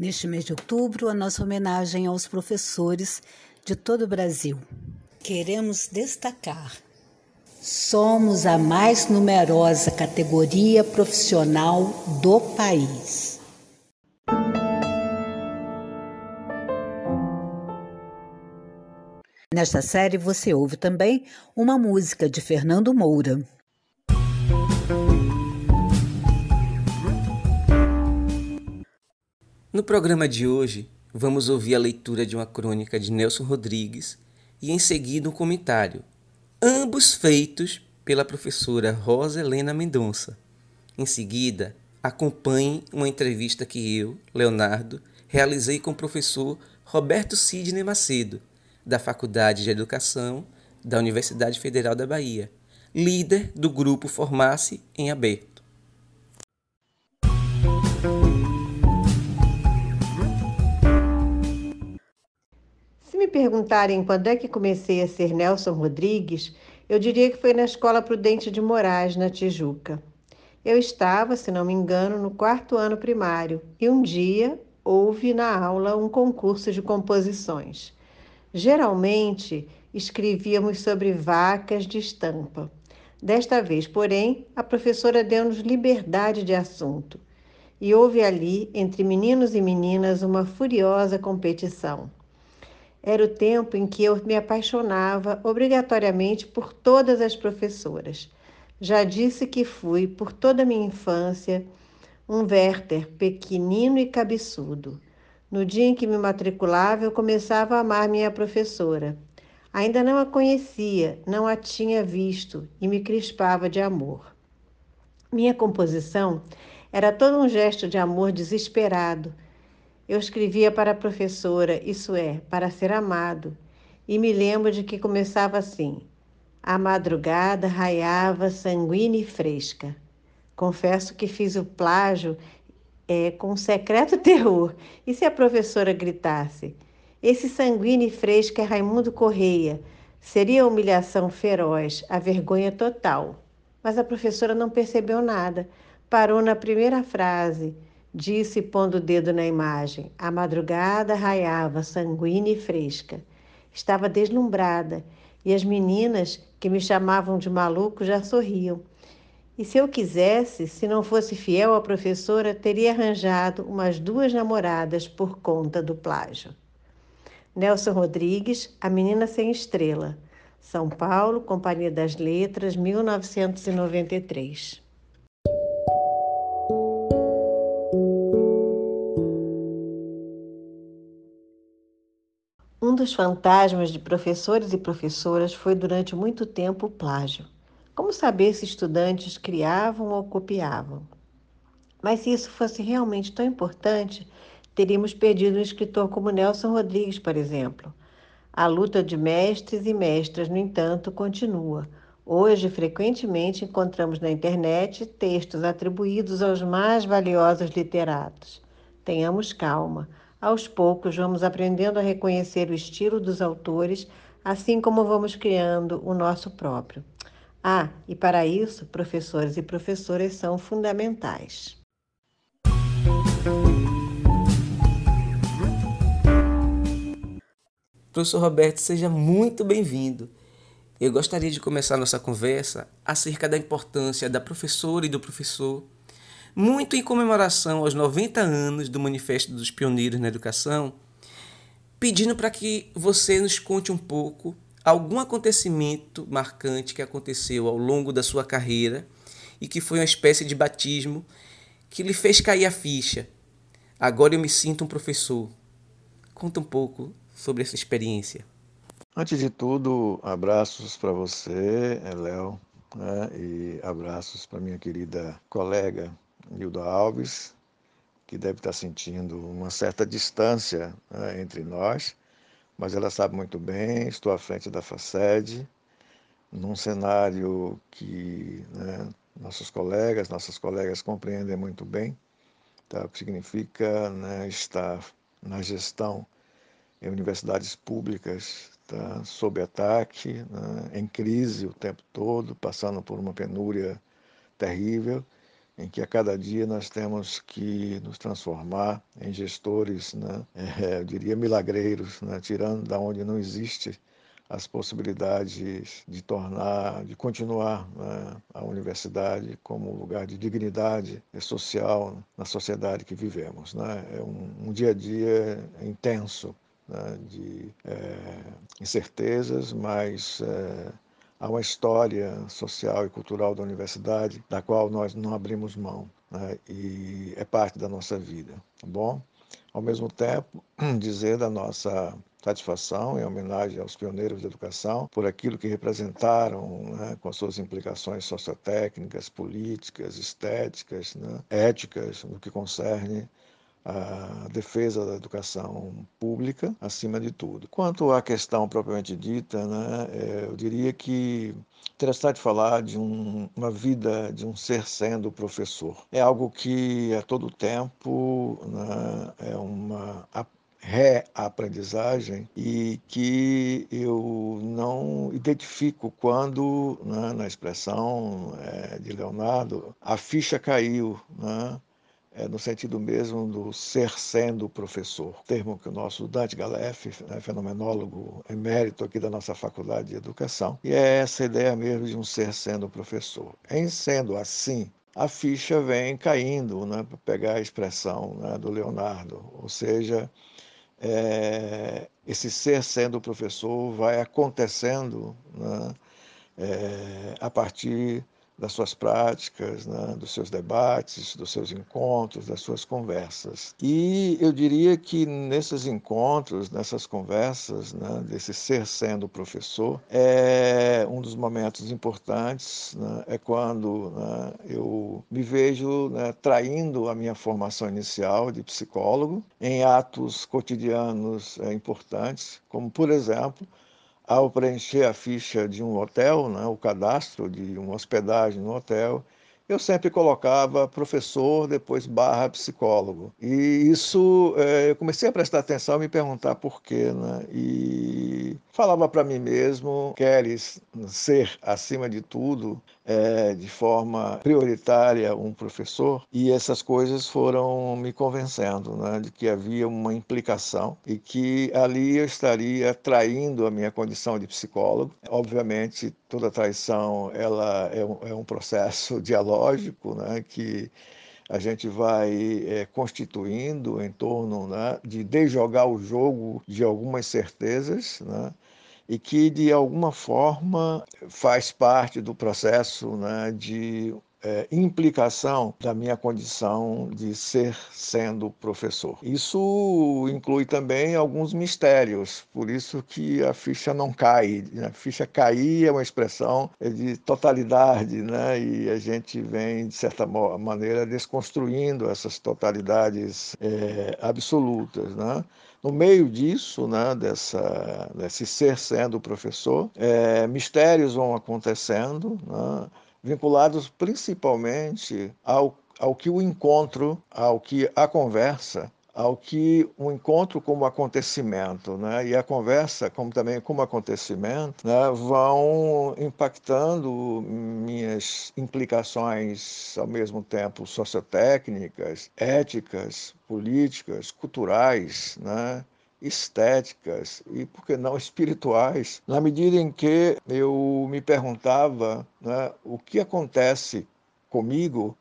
Neste mês de outubro, a nossa homenagem aos professores de todo o Brasil. Queremos destacar: somos a mais numerosa categoria profissional do país. Nesta série você ouve também uma música de Fernando Moura. No programa de hoje, vamos ouvir a leitura de uma crônica de Nelson Rodrigues e em seguida um comentário, ambos feitos pela professora Rosa Helena Mendonça. Em seguida, acompanhe uma entrevista que eu, Leonardo, realizei com o professor Roberto Sidney Macedo, da Faculdade de Educação da Universidade Federal da Bahia, líder do grupo Formasse em Aberto. Perguntarem quando é que comecei a ser Nelson Rodrigues, eu diria que foi na Escola Prudente de Moraes, na Tijuca. Eu estava, se não me engano, no quarto ano primário e um dia houve na aula um concurso de composições. Geralmente escrevíamos sobre vacas de estampa. Desta vez, porém, a professora deu-nos liberdade de assunto e houve ali, entre meninos e meninas, uma furiosa competição. Era o tempo em que eu me apaixonava obrigatoriamente por todas as professoras. Já disse que fui, por toda a minha infância, um Werther pequenino e cabeçudo. No dia em que me matriculava, eu começava a amar minha professora. Ainda não a conhecia, não a tinha visto e me crispava de amor. Minha composição era todo um gesto de amor desesperado eu escrevia para a professora, isso é, para ser amado, e me lembro de que começava assim: A madrugada raiava sanguínea e fresca. Confesso que fiz o plágio é, com um secreto terror. E se a professora gritasse: Esse sanguíneo e fresco é Raimundo Correia? Seria a humilhação feroz, a vergonha total. Mas a professora não percebeu nada. Parou na primeira frase Disse, pondo o dedo na imagem. A madrugada raiava, sanguínea e fresca. Estava deslumbrada e as meninas, que me chamavam de maluco, já sorriam. E se eu quisesse, se não fosse fiel à professora, teria arranjado umas duas namoradas por conta do plágio. Nelson Rodrigues, A Menina Sem Estrela. São Paulo, Companhia das Letras, 1993. Dos fantasmas de professores e professoras foi durante muito tempo o plágio. Como saber se estudantes criavam ou copiavam? Mas se isso fosse realmente tão importante, teríamos perdido um escritor como Nelson Rodrigues, por exemplo. A luta de mestres e mestras, no entanto, continua. Hoje, frequentemente, encontramos na internet textos atribuídos aos mais valiosos literatos. Tenhamos calma. Aos poucos, vamos aprendendo a reconhecer o estilo dos autores, assim como vamos criando o nosso próprio. Ah, e para isso, professores e professoras são fundamentais. Professor Roberto, seja muito bem-vindo. Eu gostaria de começar nossa conversa acerca da importância da professora e do professor muito em comemoração aos 90 anos do Manifesto dos Pioneiros na Educação, pedindo para que você nos conte um pouco algum acontecimento marcante que aconteceu ao longo da sua carreira e que foi uma espécie de batismo que lhe fez cair a ficha. Agora eu me sinto um professor. Conta um pouco sobre essa experiência. Antes de tudo, abraços para você, Léo, né? e abraços para minha querida colega Nilda Alves, que deve estar sentindo uma certa distância né, entre nós, mas ela sabe muito bem, estou à frente da FACED, num cenário que né, nossos colegas, nossas colegas compreendem muito bem, tá? significa né, estar na gestão em universidades públicas tá, sob ataque, né, em crise o tempo todo, passando por uma penúria terrível, em que a cada dia nós temos que nos transformar em gestores, né, é, eu diria milagreiros, né, tirando da onde não existe as possibilidades de tornar, de continuar né, a universidade como um lugar de dignidade social na sociedade que vivemos. Né? É um, um dia a dia intenso né, de é, incertezas, mas é, há uma história social e cultural da universidade da qual nós não abrimos mão né, e é parte da nossa vida, tá bom? Ao mesmo tempo, dizer da nossa satisfação em homenagem aos pioneiros da educação por aquilo que representaram, né, com suas implicações sociotécnicas, políticas, estéticas, né, éticas, no que concerne a defesa da educação pública acima de tudo. Quanto à questão propriamente dita, né, é, eu diria que interessante falar de um, uma vida de um ser sendo professor. É algo que a todo tempo né, é uma reaprendizagem e que eu não identifico quando, né, na expressão é, de Leonardo, a ficha caiu. Né? É, no sentido mesmo do ser sendo professor, termo que o nosso Dante Galef, né, fenomenólogo emérito aqui da nossa Faculdade de Educação, e é essa ideia mesmo de um ser sendo professor. Em sendo assim, a ficha vem caindo, né, para pegar a expressão né, do Leonardo, ou seja, é, esse ser sendo professor vai acontecendo né, é, a partir das suas práticas, né, dos seus debates, dos seus encontros, das suas conversas. E eu diria que nesses encontros, nessas conversas, né, desse ser sendo professor, é um dos momentos importantes né, é quando né, eu me vejo né, traindo a minha formação inicial de psicólogo em atos cotidianos é, importantes, como por exemplo ao preencher a ficha de um hotel, né, o cadastro de uma hospedagem no hotel, eu sempre colocava professor, depois barra psicólogo. E isso, é, eu comecei a prestar atenção e me perguntar por quê, né? E falava para mim mesmo, queres ser, acima de tudo, é, de forma prioritária um professor e essas coisas foram me convencendo né, de que havia uma implicação e que ali eu estaria traindo a minha condição de psicólogo. Obviamente, toda traição ela é um, é um processo dialógico né, que a gente vai é, constituindo em torno né, de desjogar o jogo de algumas certezas, né, e que, de alguma forma, faz parte do processo né, de é, implicação da minha condição de ser sendo professor. Isso inclui também alguns mistérios, por isso que a ficha não cai. Né? A ficha cair é uma expressão de totalidade, né? e a gente vem, de certa maneira, desconstruindo essas totalidades é, absolutas. Né? No meio disso, né, dessa, desse ser sendo professor, é, mistérios vão acontecendo, né, vinculados principalmente ao, ao que o encontro, ao que a conversa ao que o encontro como acontecimento né, e a conversa como também como acontecimento né, vão impactando minhas implicações ao mesmo tempo sociotécnicas, éticas, políticas, culturais, né, estéticas e, por que não, espirituais, na medida em que eu me perguntava né, o que acontece comigo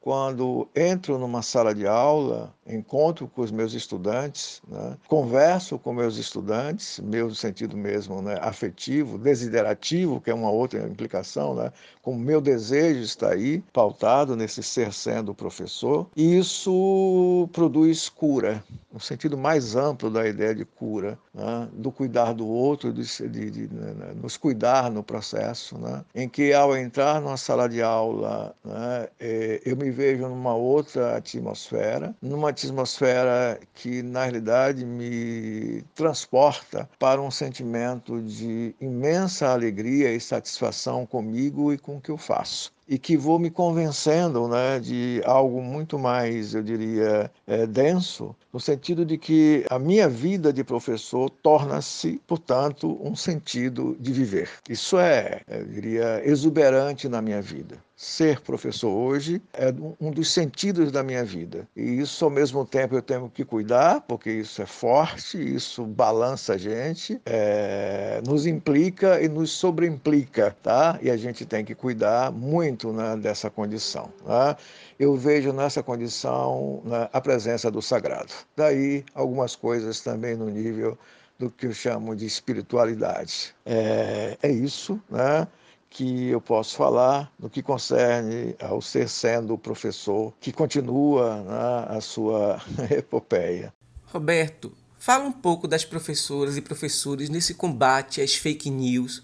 quando entro numa sala de aula encontro com os meus estudantes, né? converso com meus estudantes, meu sentido mesmo né? afetivo, desiderativo, que é uma outra implicação, né? como meu desejo está aí, pautado nesse ser sendo professor, e isso produz cura, no sentido mais amplo da ideia de cura, né? do cuidar do outro, de, de, de né? né nos cuidar no processo, né? em que ao entrar numa sala de aula, né? Eh, eu me vejo numa outra atmosfera, numa atmosfera que, na realidade, me transporta para um sentimento de imensa alegria e satisfação comigo e com o que eu faço e que vou me convencendo né, de algo muito mais, eu diria, é, denso, no sentido de que a minha vida de professor torna-se, portanto, um sentido de viver. Isso é, eu diria, exuberante na minha vida ser professor hoje é um dos sentidos da minha vida. E isso, ao mesmo tempo, eu tenho que cuidar, porque isso é forte, isso balança a gente, é, nos implica e nos sobreimplica, tá? E a gente tem que cuidar muito né, dessa condição. Tá? Eu vejo nessa condição né, a presença do sagrado. Daí, algumas coisas também no nível do que eu chamo de espiritualidade. É, é isso, né? Que eu posso falar no que concerne ao ser sendo o professor que continua né, a sua epopeia. Roberto, fala um pouco das professoras e professores nesse combate às fake news,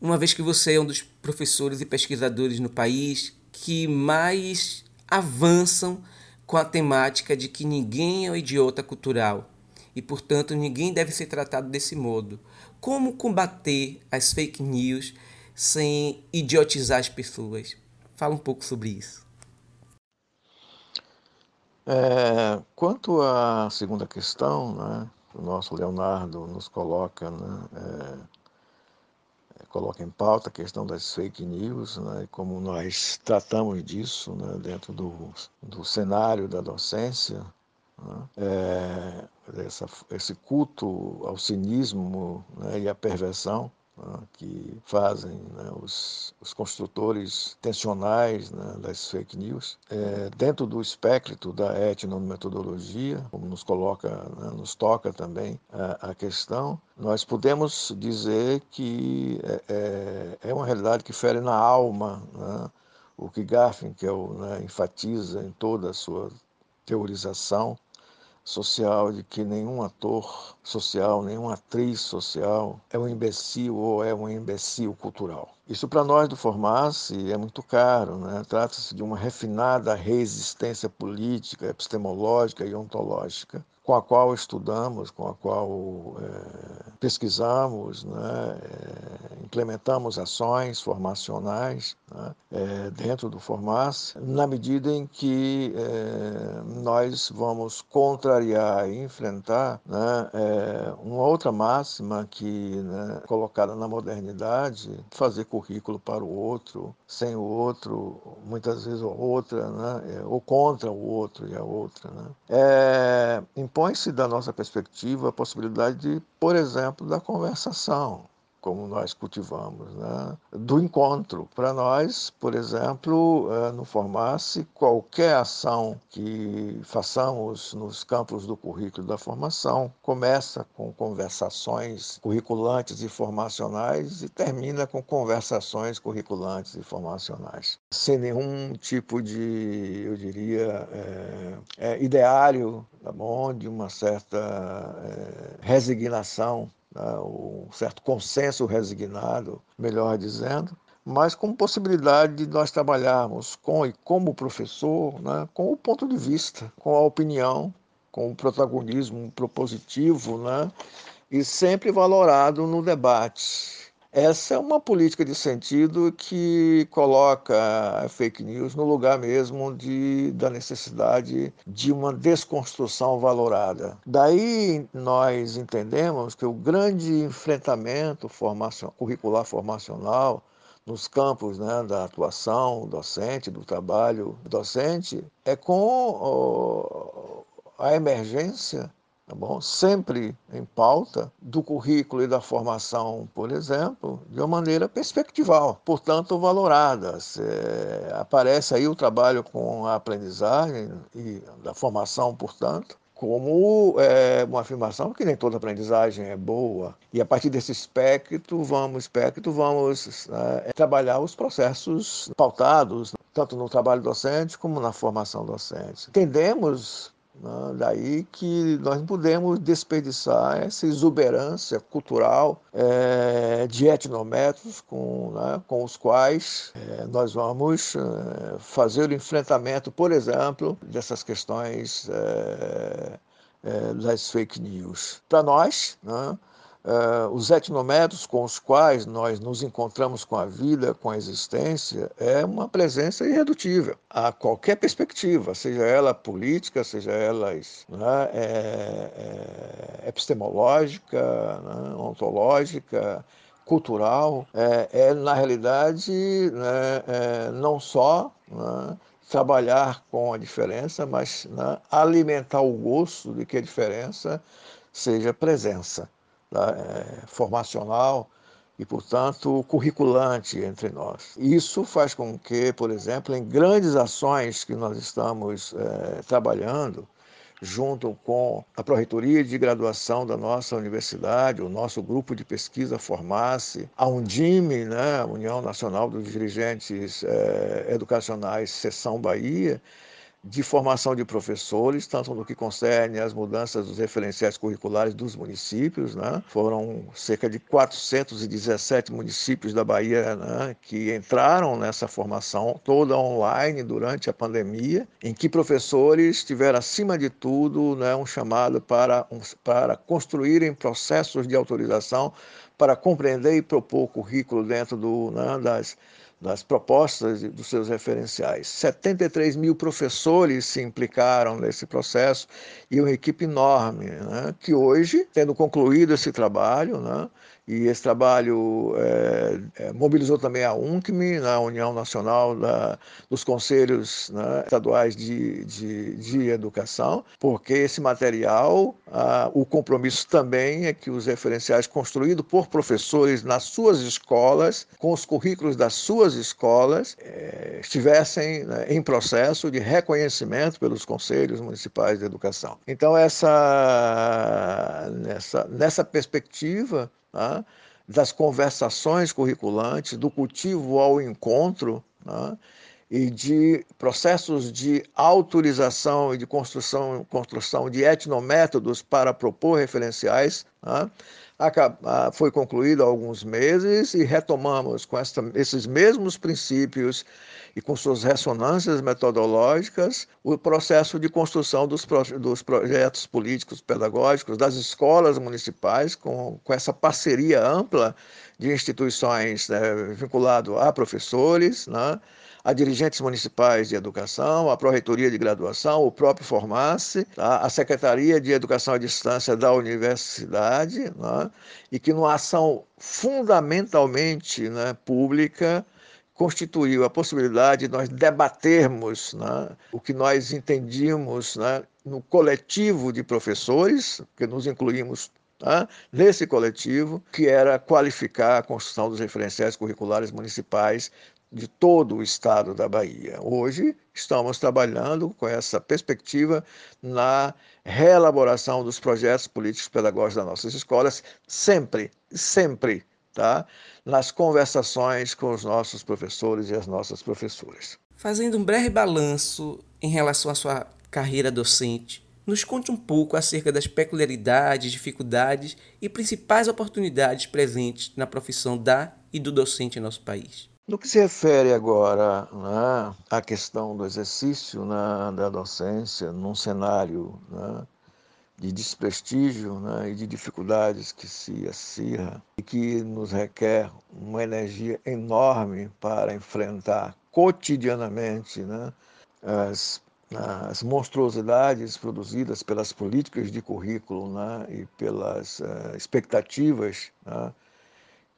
uma vez que você é um dos professores e pesquisadores no país que mais avançam com a temática de que ninguém é um idiota cultural e, portanto, ninguém deve ser tratado desse modo. Como combater as fake news sem idiotizar as pessoas. Fala um pouco sobre isso. É, quanto à segunda questão, né, o nosso Leonardo nos coloca, né, é, coloca em pauta a questão das fake news, né, como nós tratamos disso né, dentro do, do cenário da docência, né, é, essa, esse culto ao cinismo né, e à perversão né, que fazem né, os, os, construtores tensionais né, das fake news, é, dentro do espectro da etnometodologia, como nos coloca, né, nos toca também a, a, questão, nós podemos dizer que é, é, é uma realidade que fere na alma né, o que Garfinkel né, enfatiza em toda a sua teorização social de que nenhum ator social, nenhuma atriz social é um imbecil ou é um imbecil cultural. Isso para nós do Formasse é muito caro, né? Trata-se de uma refinada resistência política, epistemológica e ontológica com a qual estudamos, com a qual é, pesquisamos, né, é, implementamos ações formacionais né, é, dentro do Formas, na medida em que nós vamos contrariar e enfrentar né, uma outra máxima que, né, colocada na modernidade, fazer currículo para o outro, sem o outro, muitas vezes outra, né, ou contra o outro e a outra. Né. É, impõe-se da nossa perspectiva a possibilidade de, por exemplo, da conversação, como nós cultivamos, né? do encontro. Para nós, por exemplo, é, no Formasse, qualquer ação que façamos nos campos do currículo da formação começa com conversações curriculantes e formacionais e termina com conversações curriculantes e formacionais, sem nenhum tipo de, eu diria, é, é, ideário tá bom? de uma certa é, resignação? Um certo consenso resignado, melhor dizendo, mas com possibilidade de nós trabalharmos com e como professor, né? com o ponto de vista, com a opinião, com o protagonismo propositivo, né? e sempre valorado no debate essa é uma política de sentido que coloca a fake news no lugar mesmo de, da necessidade de uma desconstrução valorada. Daí nós entendemos que o grande enfrentamento formação, curricular formacional nos campos né, da atuação docente, do trabalho docente, é com a emergência tá bom? sempre em pauta do currículo e da formação, por exemplo, de uma maneira perspectival, portanto valorada. É, aparece aí o trabalho com a aprendizagem e da formação, portanto, como é, uma afirmação que nem toda aprendizagem é boa. E a partir desse espectro, vamos, espectro, vamos é, trabalhar os processos pautados, tanto no trabalho docente como na formação docente. Entendemos? Daí que nós não podemos desperdiçar essa exuberância cultural é, de etnométodos com, né, com os quais é, nós vamos é, fazer o enfrentamento, por exemplo, dessas questões das fake news. Para nós, né, Uh, os etnométodos com os quais nós nos encontramos com a vida, com a existência, é uma presença irredutível a qualquer perspectiva, seja ela política, seja ela né, é, é, epistemológica, né, ontológica, cultural. É, é na realidade, né, é, não só né, trabalhar com a diferença, mas né, alimentar o gosto de que a diferença seja presença é, formacional e, portanto, curriculante entre nós. Isso faz com que, por exemplo, em grandes ações que nós estamos é, trabalhando, junto com a Proreitoria de Graduação da nossa universidade, o nosso grupo de pesquisa Formasse, a Undime, né, União Nacional dos Dirigentes eh, Educacionais, Seção Bahia, de formação de professores, tanto no que concerne às mudanças dos referenciais curriculares dos municípios. Né? Foram cerca de 417 municípios da Bahia né, que entraram nessa formação toda online durante a pandemia, em que professores tiveram, acima de tudo, né, um chamado para, um, para construírem processos de autorização para compreender e propor currículo dentro do, né, das das propostas dos seus referenciais. 73 mil professores se implicaram nesse processo e uma equipe enorme, né, que hoje, tendo concluído esse trabalho, né, e esse trabalho é, mobilizou também a UNCME, na né, União Nacional da, dos Conselhos né, Estaduais de, de, de, Educação, porque esse material, ah, o compromisso também é que os referenciais construídos por professores nas suas escolas, com os currículos das suas escolas, é, estivessem né, em processo de reconhecimento pelos Conselhos Municipais de Educação. Então, essa, nessa, nessa perspectiva, né, das conversações curriculantes, do cultivo ao encontro, né, e de processos de autorização e de construção, construção de etnométodos para propor referenciais, né, foi concluído há alguns meses e retomamos com esses mesmos princípios e com suas ressonâncias metodológicas o processo de construção dos, dos projetos políticos pedagógicos das escolas municipais com, com essa parceria ampla de instituições né, vinculado a professores, né, a dirigentes municipais de educação, a Pró-Reitoria de Graduação, o próprio Formasse, tá? a Secretaria de Educação à Distância da Universidade, né? e que, numa ação fundamentalmente né, pública, constituiu a possibilidade de nós debatermos né, o que nós entendíamos né, no coletivo de professores, que nos incluímos né, nesse coletivo, que era qualificar a construção dos referenciais curriculares municipais de todo o estado da Bahia. Hoje estamos trabalhando com essa perspectiva na reelaboração dos projetos políticos pedagógicos das nossas escolas, sempre, sempre, tá? nas conversações com os nossos professores e as nossas professoras. Fazendo um breve balanço em relação à sua carreira docente, nos conte um pouco acerca das peculiaridades, dificuldades e principais oportunidades presentes na profissão da e do docente em nosso país. No que se refere agora né, à questão do exercício né, da docência num cenário né, de desprestígio né, e de dificuldades que se acirra e que nos requer uma energia enorme para enfrentar cotidianamente né, as, as monstruosidades produzidas pelas políticas de currículo né, e pelas uh, expectativas né,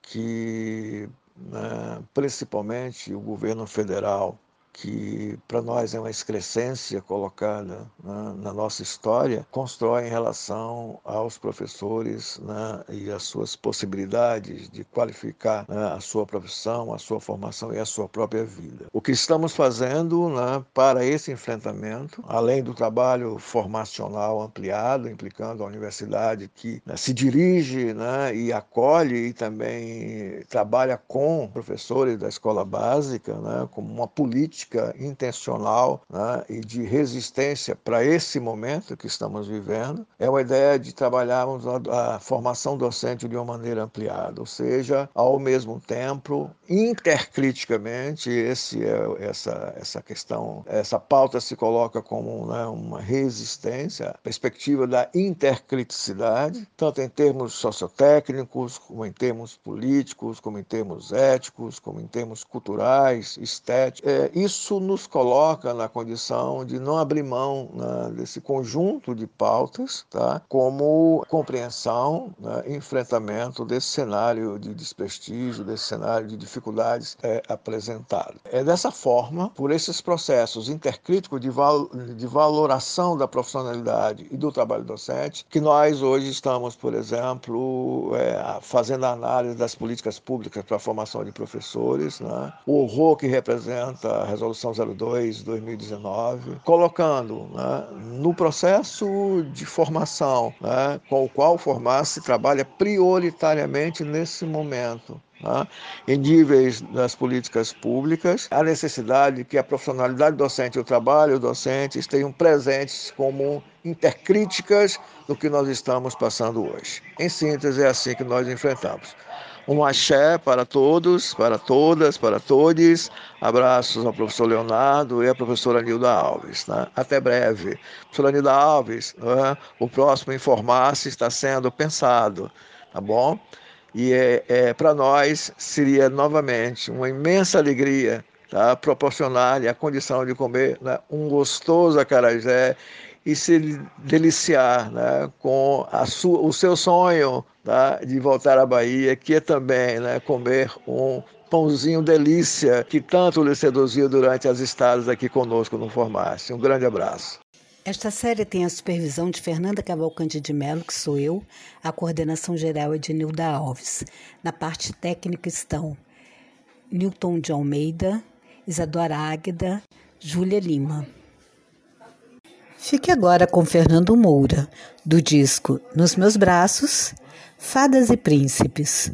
que né, principalmente o governo federal que para nós é uma excrescência colocada né, na nossa história, constrói em relação aos professores né, e as suas possibilidades de qualificar né, a sua profissão, a sua formação e a sua própria vida. O que estamos fazendo né, para esse enfrentamento, além do trabalho formacional ampliado, implicando a universidade que né, se dirige né, e acolhe e também trabalha com professores da escola básica, como uma política intencional né, e de resistência para esse momento que estamos vivendo, é uma ideia de trabalharmos a, a formação docente de uma maneira ampliada, ou seja, ao mesmo tempo, intercriticamente, esse é, essa, essa questão, essa pauta se coloca como né, uma resistência, perspectiva da intercriticidade, tanto em termos sociotécnicos, como em termos políticos, como em termos éticos, como em termos culturais, estéticos. É, isso nos coloca na condição de não abrir mão né, desse conjunto de pautas, tá, como compreensão, né, enfrentamento desse cenário de desprestígio, desse cenário de dificuldades é, apresentado. É dessa forma, por esses processos intercríticos de, val de valoração da profissionalidade e do trabalho docente, que nós hoje estamos, por exemplo, é, fazendo análise das políticas públicas para a formação de professores, né? o horror que representa a Resolução 02 2019, colocando né, no processo de formação né, com o qual Formar se trabalha prioritariamente nesse momento né, em níveis das políticas públicas, a necessidade de que a profissionalidade docente e o trabalho docente estejam presentes como intercríticas do que nós estamos passando hoje. Em síntese, é assim que nós enfrentamos. Um axé para todos, para todas, para todos. Abraços ao professor Leonardo e à professora Nilda Alves. Né? Até breve. Professora Nilda Alves, né? o próximo Informar-se está sendo pensado, tá bom? E é, é para nós seria novamente uma imensa alegria tá? proporcionar-lhe a condição de comer né? um gostoso acarajé e se deliciar né? com a sua, o seu sonho tá? de voltar à Bahia, que é também né? comer um pãozinho delícia que tanto lhe seduziu durante as estadas aqui conosco no Formasse. Um grande abraço. Esta série tem a supervisão de Fernanda Cavalcante de Mello, que sou eu, a coordenação geral é de Nilda Alves. Na parte técnica estão Newton de Almeida, Isadora Águeda, Júlia Lima. Fique agora com Fernando Moura, do disco Nos Meus Braços, Fadas e Príncipes.